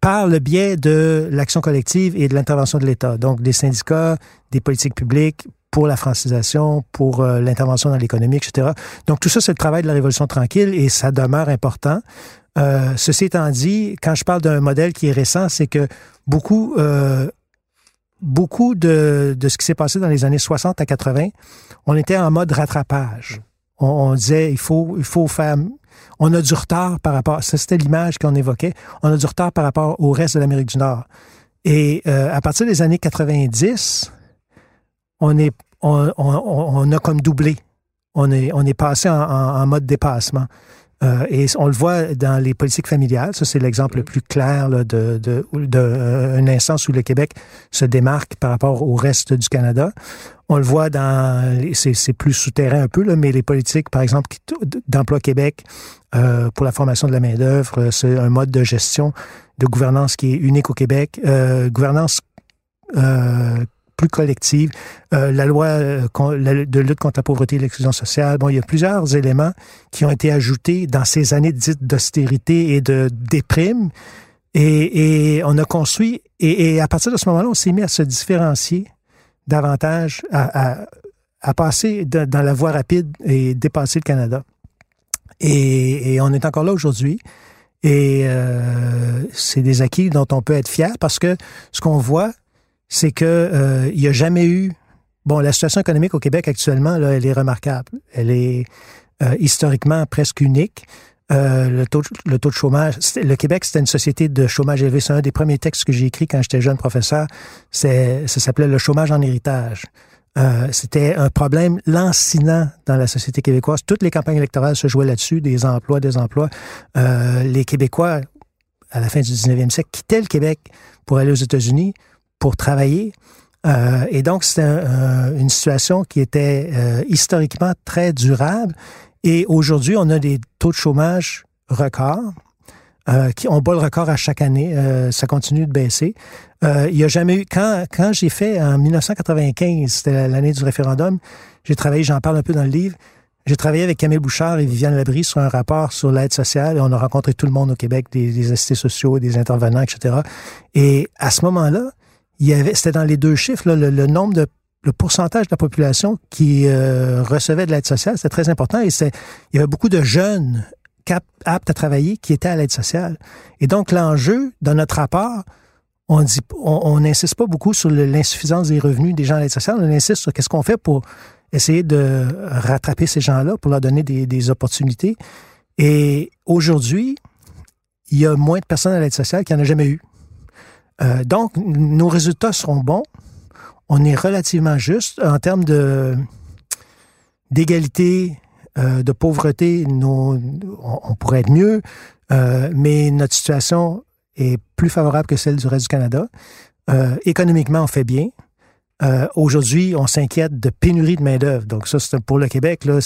par le biais de l'action collective et de l'intervention de l'État. Donc, des syndicats, des politiques publiques pour la francisation, pour euh, l'intervention dans l'économie, etc. Donc, tout ça, c'est le travail de la Révolution tranquille et ça demeure important. Euh, ceci étant dit, quand je parle d'un modèle qui est récent, c'est que beaucoup, euh, beaucoup de, de ce qui s'est passé dans les années 60 à 80, on était en mode rattrapage. On, disait, il faut, il faut faire on a du retard par rapport, c'était l'image qu'on évoquait, on a du retard par rapport au reste de l'Amérique du Nord. Et à partir des années 90, on est, on, on, a comme doublé. On est, on est passé en, mode dépassement. Euh, et on le voit dans les politiques familiales. Ça, c'est l'exemple le plus clair là, de, de, de, euh, instance où le Québec se démarque par rapport au reste du Canada. On le voit dans, c'est plus souterrain un peu, là, mais les politiques, par exemple, d'emploi Québec euh, pour la formation de la main-d'œuvre, euh, c'est un mode de gestion, de gouvernance qui est unique au Québec. Euh, gouvernance euh, plus collective, euh, la loi de lutte contre la pauvreté et l'exclusion sociale. Bon, il y a plusieurs éléments qui ont été ajoutés dans ces années dites d'austérité et de déprime. Et, et on a construit, et, et à partir de ce moment-là, on s'est mis à se différencier davantage à, passer dans la voie rapide et dépasser le Canada. Et, on est encore là aujourd'hui. Et euh, c'est des acquis dont on peut être fier parce que ce qu'on voit, c'est que euh, il n'y a jamais eu. Bon, la situation économique au Québec actuellement, là, elle est remarquable. Elle est euh, historiquement presque unique. Euh, le, taux, le taux de chômage. Le Québec, c'était une société de chômage élevé. C'est un des premiers textes que j'ai écrit quand j'étais jeune professeur. Ça s'appelait le chômage en héritage. Euh, c'était un problème lancinant dans la société québécoise. Toutes les campagnes électorales se jouaient là-dessus, des emplois, des emplois. Euh, les Québécois, à la fin du 19e siècle, quittaient le Québec pour aller aux États-Unis pour travailler. Euh, et donc, c'était une situation qui était euh, historiquement très durable et aujourd'hui, on a des taux de chômage records. Euh, qui on bat le record à chaque année, euh, ça continue de baisser. Euh, il y a jamais eu quand quand j'ai fait en 1995, c'était l'année du référendum, j'ai travaillé, j'en parle un peu dans le livre. J'ai travaillé avec Camille Bouchard et Viviane Labrie sur un rapport sur l'aide sociale et on a rencontré tout le monde au Québec, des, des assistés sociaux, des intervenants, etc. Et à ce moment-là, il y avait, c'était dans les deux chiffres, là, le, nombre de le pourcentage de la population qui euh, recevait de l'aide sociale, c'était très important. Et c'est, il y avait beaucoup de jeunes aptes à travailler qui étaient à l'aide sociale. Et donc, l'enjeu, dans notre rapport, on dit, on n'insiste pas beaucoup sur l'insuffisance des revenus des gens à l'aide sociale. On insiste sur qu'est-ce qu'on fait pour essayer de rattraper ces gens-là, pour leur donner des, des opportunités. Et aujourd'hui, il y a moins de personnes à l'aide sociale qu'il n'y en a jamais eu. Euh, donc, nos résultats seront bons on est relativement juste en termes de d'égalité, euh, de pauvreté. on, pourrait être mieux, euh, mais notre situation est plus favorable que celle du reste du Canada. Économiquement, on fait bien. Aujourd'hui, on s'inquiète de pénurie de main-d'œuvre. Donc, ça, c'est pour le Québec. Là,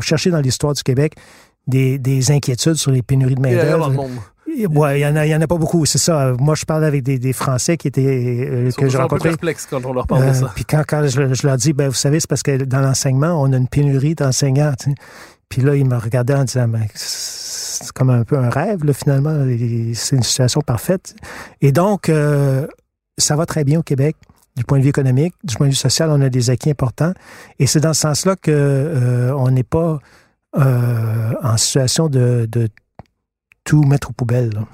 chercher dans l'histoire du Québec des, des, inquiétudes sur les pénuries de main-d'œuvre. Ouais, il y en a, il y en a pas beaucoup, c'est ça. Moi, je parlais avec des, des Français qui étaient euh, que j'ai rencontrés. perplexes quand on leur parle de euh, ça. Puis quand, quand je, je, leur dis, ben vous savez, c'est parce que dans l'enseignement, on a une pénurie d'enseignants. Puis là, ils me regardaient en disant, ben, c'est comme un peu un rêve, là, finalement. C'est une situation parfaite. Et donc, euh, ça va très bien au Québec du point de vue économique, du point de vue social, on a des acquis importants. Et c'est dans ce sens-là que euh, on n'est pas en situation de, de tout mettre aux poubelles.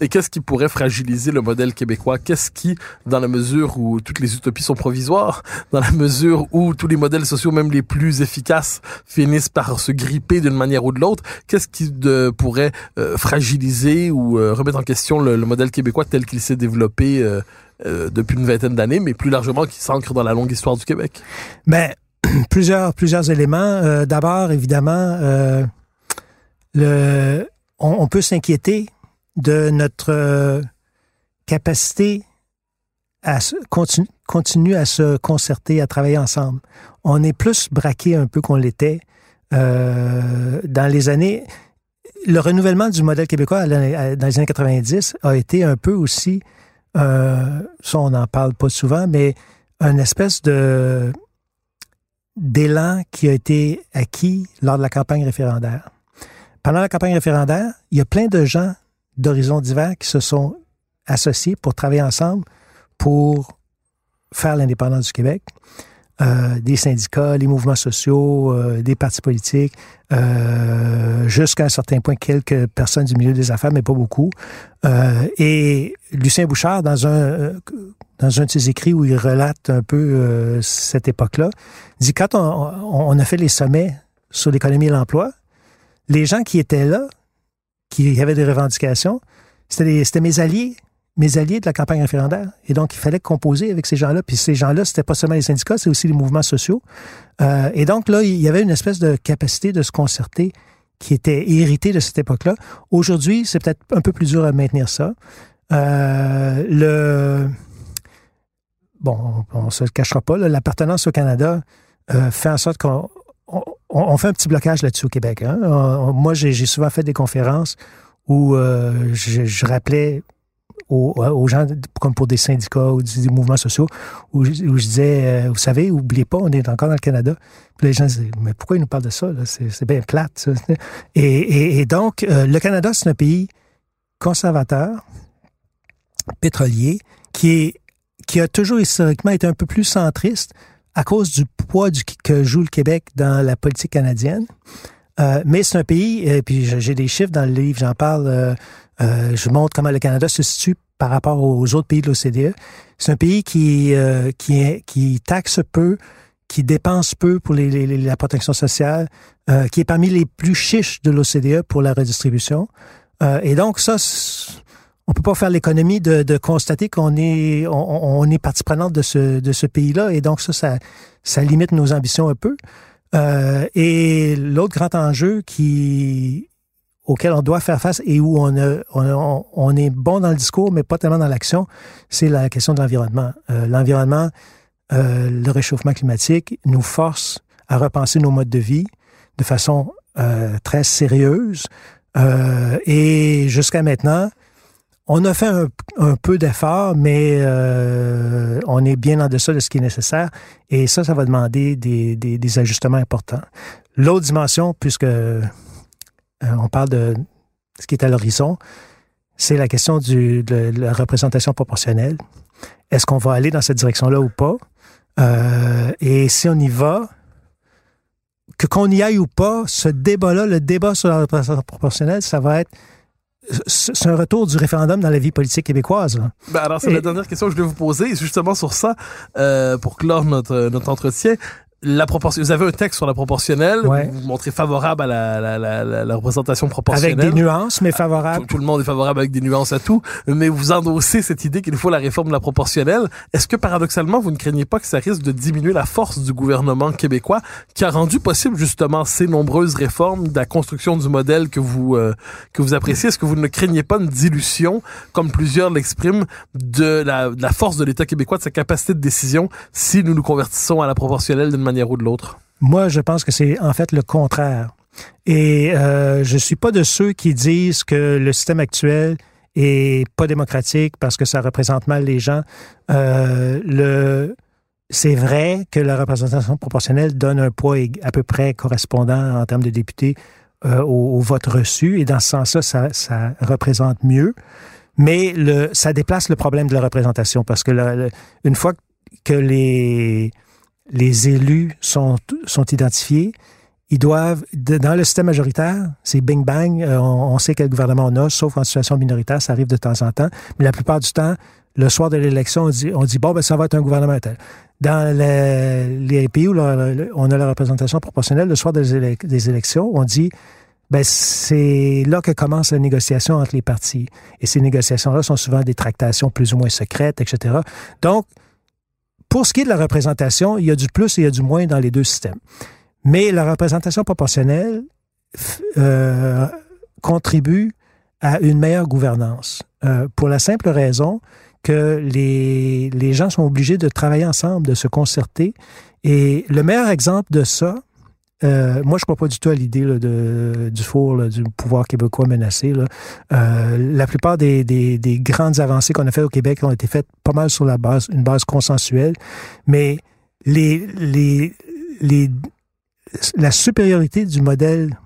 Et qu'est-ce qui pourrait fragiliser le modèle québécois? Qu'est-ce qui, dans la mesure où toutes les utopies sont provisoires, dans la mesure où tous les modèles sociaux, même les plus efficaces, finissent par se gripper d'une manière ou de l'autre, qu'est-ce qui de, pourrait euh, fragiliser ou euh, remettre en question le, modèle québécois tel qu'il s'est développé euh, depuis une vingtaine d'années, mais plus largement qui s'ancre dans la longue histoire du Québec? Ben, plusieurs, plusieurs éléments. D'abord, évidemment, le on, peut s'inquiéter de notre euh, capacité à continue, continue à se concerter, à travailler ensemble. On est plus braqué un peu qu'on l'était euh, dans les années. Le renouvellement du modèle québécois dans les années 90 a été un peu aussi, euh, ça on n'en parle pas souvent, mais une espèce de d'élan qui a été acquis lors de la campagne référendaire. Pendant la campagne référendaire, il y a plein de gens d'horizons divers qui se sont associés pour travailler ensemble pour faire l'indépendance du Québec. Euh, des syndicats, les mouvements sociaux, euh, des partis politiques, euh, jusqu'à un certain point quelques personnes du milieu des affaires, mais pas beaucoup. Et Lucien Bouchard, dans un de ses écrits où il relate un peu cette époque-là, dit quand on, a fait les sommets sur l'économie et l'emploi, les gens qui étaient là, qui avaient des revendications, c'était mes alliés mes alliés de la campagne référendaire. Et donc, il fallait composer avec ces gens-là. Puis ces gens-là, c'était pas seulement les syndicats, c'est aussi les mouvements sociaux. Euh, et donc, là, il y avait une espèce de capacité de se concerter qui était héritée de cette époque-là. Aujourd'hui, c'est peut-être un peu plus dur à maintenir ça. Euh, le... Bon, on, se cachera pas, l'appartenance au Canada euh, fait en sorte qu'on on, fait un petit blocage là-dessus au Québec. Hein. moi, j'ai souvent fait des conférences où euh, je, rappelais aux, gens, comme pour des syndicats ou des, mouvements sociaux, où, je, disais, euh, vous savez, oubliez pas, on est encore dans le Canada. Puis les gens disaient, mais pourquoi ils nous parlent de ça? C'est bien plate. Et, donc, euh, le Canada, c'est un pays conservateur, pétrolier, qui, qui a toujours historiquement été un peu plus centriste à cause du poids du, que joue le Québec dans la politique canadienne. Euh, mais c'est un pays, et puis j'ai des chiffres dans le livre, j'en parle, euh, euh, je montre comment le Canada se situe par rapport aux autres pays de l'OCDE. C'est un pays qui, qui, est, qui taxe peu, qui dépense peu pour les, la protection sociale, qui est parmi les plus chiches de l'OCDE pour la redistribution. et donc ça, on peut pas faire l'économie de, de, constater qu'on est on, on, est partie prenante de ce de ce pays-là et donc ça, ça ça limite nos ambitions un peu. Euh, et l'autre grand enjeu qui auquel on doit faire face et où on, a, on, on, est bon dans le discours, mais pas tellement dans l'action, c'est la question de l'environnement. Euh, l'environnement, euh, le réchauffement climatique nous force à repenser nos modes de vie de façon euh, très sérieuse. Euh, et jusqu'à maintenant, on a fait un, peu d'effort, mais euh, on est bien en deçà de ce qui est nécessaire. Et ça, ça va demander des, ajustements importants. L'autre dimension, puisque euh, on parle de ce qui est à l'horizon, c'est la question de la représentation proportionnelle. Est-ce qu'on va aller dans cette direction-là ou pas? Euh, et si on y va, que qu'on y aille ou pas, ce débat-là, le débat sur la représentation proportionnelle, ça va être c'est un retour du référendum dans la vie politique québécoise. Ben alors, c'est la dernière question que je vais vous poser, justement sur ça, euh, pour clore notre, notre entretien la proportion. Vous avez un texte sur la proportionnelle. Vous montrez favorable à la, la, la, la, représentation proportionnelle. Avec des nuances, mais favorable. Tout, le monde est favorable avec des nuances à tout. Mais vous endossez cette idée qu'il faut la réforme de la proportionnelle. Est-ce que paradoxalement, vous ne craignez pas que ça risque de diminuer la force du gouvernement québécois qui a rendu possible justement ces nombreuses réformes de la construction du modèle que vous euh, que vous appréciez? Est-ce que vous ne craignez pas une dilution, comme plusieurs l'expriment, de la, de la force de l'État québécois, de sa capacité de décision si nous nous convertissons à la proportionnelle d'une manière ou de l'autre? Moi, je pense que c'est en fait le contraire. Et euh, je suis pas de ceux qui disent que le système actuel est pas démocratique parce que ça représente mal les gens. Euh, le c'est vrai que la représentation proportionnelle donne un poids à peu près correspondant en termes de députés euh, au, vote reçu, et dans ce sens-là, ça, ça, représente mieux. Mais le, ça déplace le problème de la représentation parce que une fois que les les élus sont, identifiés, ils doivent, dans le système majoritaire, c'est bing bang, euh, on, sait quel gouvernement on a, sauf en situation minoritaire, ça arrive de temps en temps, mais la plupart du temps, le soir de l'élection, on dit, on dit, bon, ben, ça va être un gouvernement tel. Dans les, pays où on a la représentation proportionnelle, le soir des, des élections, on dit, ben, c'est là que commence la négociation entre les partis. Et ces négociations-là sont souvent des tractations plus ou moins secrètes, etc. Donc, pour ce qui est de la représentation, il y a du plus et il y a du moins dans les deux systèmes. Mais la représentation proportionnelle euh, contribue à une meilleure gouvernance. Euh, pour la simple raison que les, les gens sont obligés de travailler ensemble, de se concerter. Et le meilleur exemple de ça, euh, moi, je crois pas du tout à l'idée du four, du pouvoir québécois menacé. Euh, la plupart des, des, des, grandes avancées qu'on a faites au Québec ont été faites pas mal sur la base, une base consensuelle, mais les, la supériorité du modèle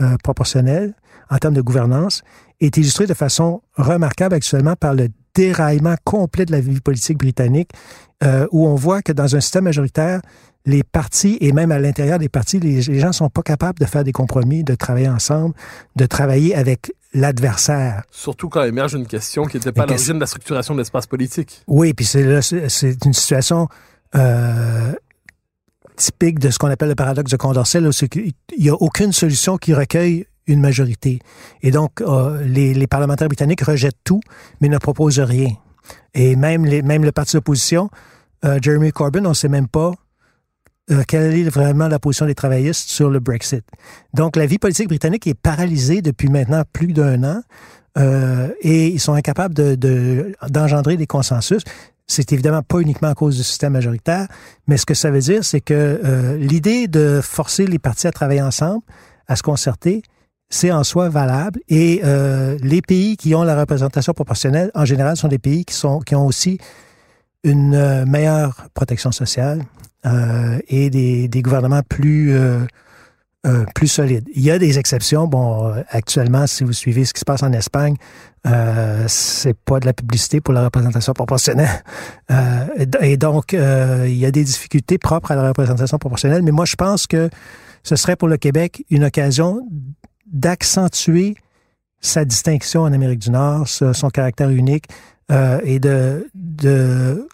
euh, proportionnel en termes de gouvernance est illustrée de façon remarquable actuellement par le déraillement complet de la vie politique britannique, euh, où on voit que dans un système majoritaire, les partis et même à l'intérieur des partis, les, gens sont pas capables de faire des compromis, de travailler ensemble, de travailler avec l'adversaire. Surtout quand émerge une question qui n'était pas à l'origine de la structuration de l'espace politique. Oui, puis c'est une situation euh, typique de ce qu'on appelle le paradoxe de Condorcet, c'est qu'il n'y a aucune solution qui recueille une majorité. Et donc, euh, les, les, parlementaires britanniques rejettent tout, mais ne proposent rien. Et même, les, même le parti d'opposition, euh, Jeremy Corbyn, on ne sait même pas euh, quelle est vraiment la position des travaillistes sur le Brexit. Donc, la vie politique britannique est paralysée depuis maintenant plus d'un an et ils sont incapables de, d'engendrer des consensus. C'est évidemment pas uniquement à cause du système majoritaire, mais ce que ça veut dire, c'est que l'idée de forcer les partis à travailler ensemble, à se concerter, c'est en soi valable. Et euh, les pays qui ont la représentation proportionnelle, en général, sont des pays qui sont qui ont aussi une euh, meilleure protection sociale euh, et des, des, gouvernements plus plus solides. Il y a des exceptions. Bon, actuellement, si vous suivez ce qui se passe en Espagne, c'est pas de la publicité pour la représentation proportionnelle. Et donc, il y a des difficultés propres à la représentation proportionnelle. Mais moi, je pense que ce serait pour le Québec une occasion d'accentuer sa distinction en Amérique du Nord, son caractère unique, euh, et de, de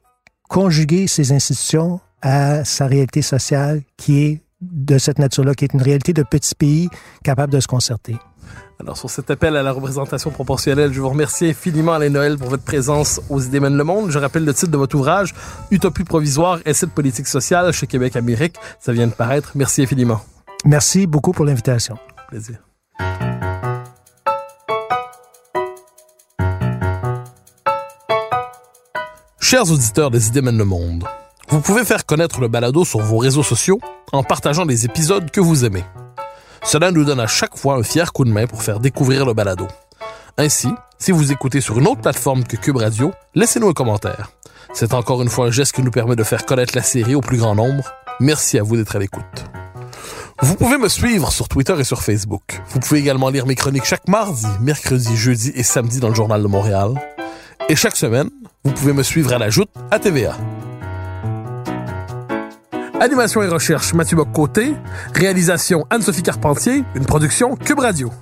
conjuguer ces institutions à sa réalité sociale qui est de cette nature-là, qui est une réalité de petits pays capables de se concerter. Alors, sur cet appel à la représentation proportionnelle, je vous remercie infiniment, Alain Noël, pour votre présence aux Idées mènent le monde. Je rappelle le titre de votre ouvrage, Utopie provisoire, essai de politique sociale chez Québec Amérique. Ça vient de paraître. Merci infiniment. Merci beaucoup pour l'invitation. Plaisir. Chers auditeurs des Idées mènent le monde, vous pouvez faire connaître le balado sur vos réseaux sociaux en partageant les épisodes que vous aimez. Cela nous donne à chaque fois un fier coup de main pour faire découvrir le balado. Ainsi, si vous écoutez sur une autre plateforme que Cube Radio, laissez-nous un commentaire. C'est encore une fois un geste qui nous permet de faire connaître la série au plus grand nombre. Merci à vous d'être à l'écoute. Vous pouvez me suivre sur Twitter et sur Facebook. Vous pouvez également lire mes chroniques chaque mardi, mercredi, jeudi et samedi dans le Journal de Montréal. Et chaque semaine, vous pouvez me suivre à la joute à TVA. Animation et recherche Mathieu Bock-Côté. Réalisation Anne-Sophie Carpentier. Une production Cube Radio.